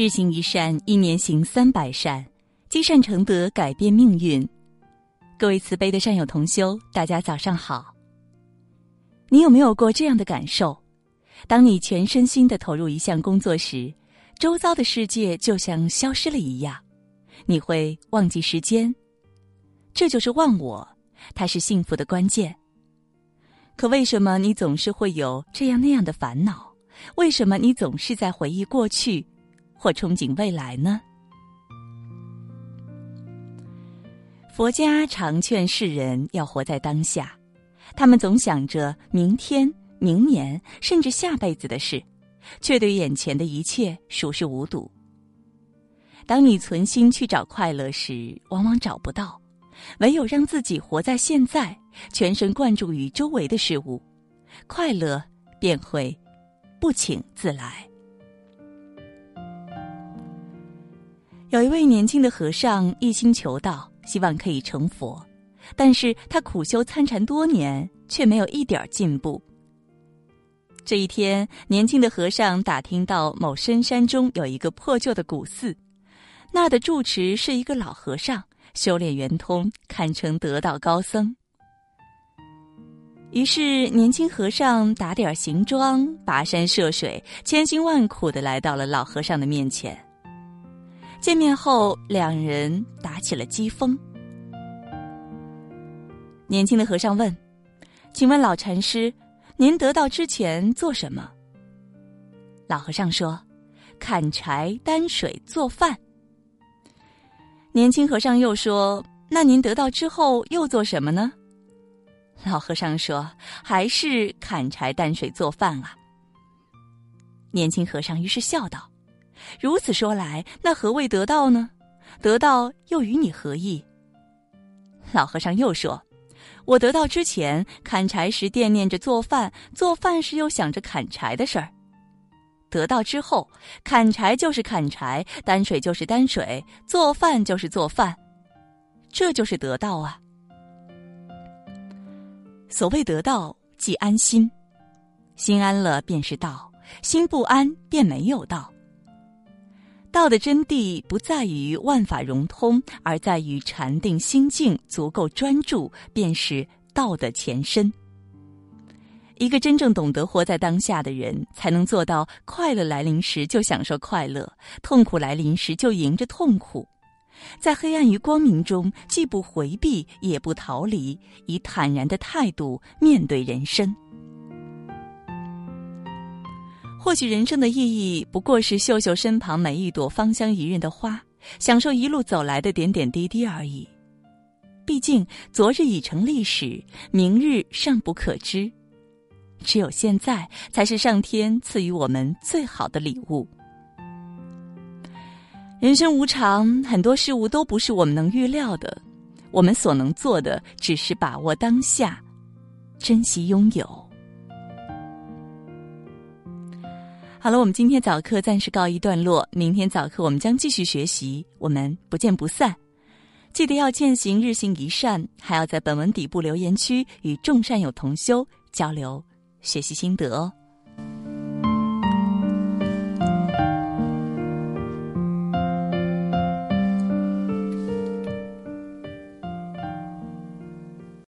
日行一善，一年行三百善，积善成德，改变命运。各位慈悲的善友同修，大家早上好。你有没有过这样的感受？当你全身心的投入一项工作时，周遭的世界就像消失了一样，你会忘记时间。这就是忘我，它是幸福的关键。可为什么你总是会有这样那样的烦恼？为什么你总是在回忆过去，或憧憬未来呢？佛家常劝世人要活在当下，他们总想着明天、明年，甚至下辈子的事，却对眼前的一切熟视无睹。当你存心去找快乐时，往往找不到，唯有让自己活在现在，全神贯注于周围的事物，快乐便会不请自来。有一位年轻的和尚一心求道。希望可以成佛，但是他苦修参禅多年，却没有一点进步。这一天，年轻的和尚打听到某深山中有一个破旧的古寺，那的住持是一个老和尚，修炼圆通，堪称得道高僧。于是，年轻和尚打点行装，跋山涉水，千辛万苦的来到了老和尚的面前。见面后，两人打起了激锋。年轻的和尚问：“请问老禅师，您得道之前做什么？”老和尚说：“砍柴、担水、做饭。”年轻和尚又说：“那您得道之后又做什么呢？”老和尚说：“还是砍柴、担水、做饭啊。”年轻和尚于是笑道。如此说来，那何谓得道呢？得道又与你何异？老和尚又说：“我得道之前，砍柴时惦念着做饭，做饭时又想着砍柴的事儿；得道之后，砍柴就是砍柴，担水就是担水，做饭就是做饭，这就是得道啊！所谓得道，即安心，心安了便是道，心不安便没有道。”道的真谛不在于万法融通，而在于禅定心境足够专注，便是道的前身。一个真正懂得活在当下的人，才能做到快乐来临时就享受快乐，痛苦来临时就迎着痛苦，在黑暗与光明中既不回避也不逃离，以坦然的态度面对人生。或许人生的意义不过是秀秀身旁每一朵芳香怡人的花，享受一路走来的点点滴滴而已。毕竟昨日已成历史，明日尚不可知，只有现在才是上天赐予我们最好的礼物。人生无常，很多事物都不是我们能预料的，我们所能做的只是把握当下，珍惜拥有。好了，我们今天早课暂时告一段落。明天早课我们将继续学习，我们不见不散。记得要践行日行一善，还要在本文底部留言区与众善友同修交流学习心得哦。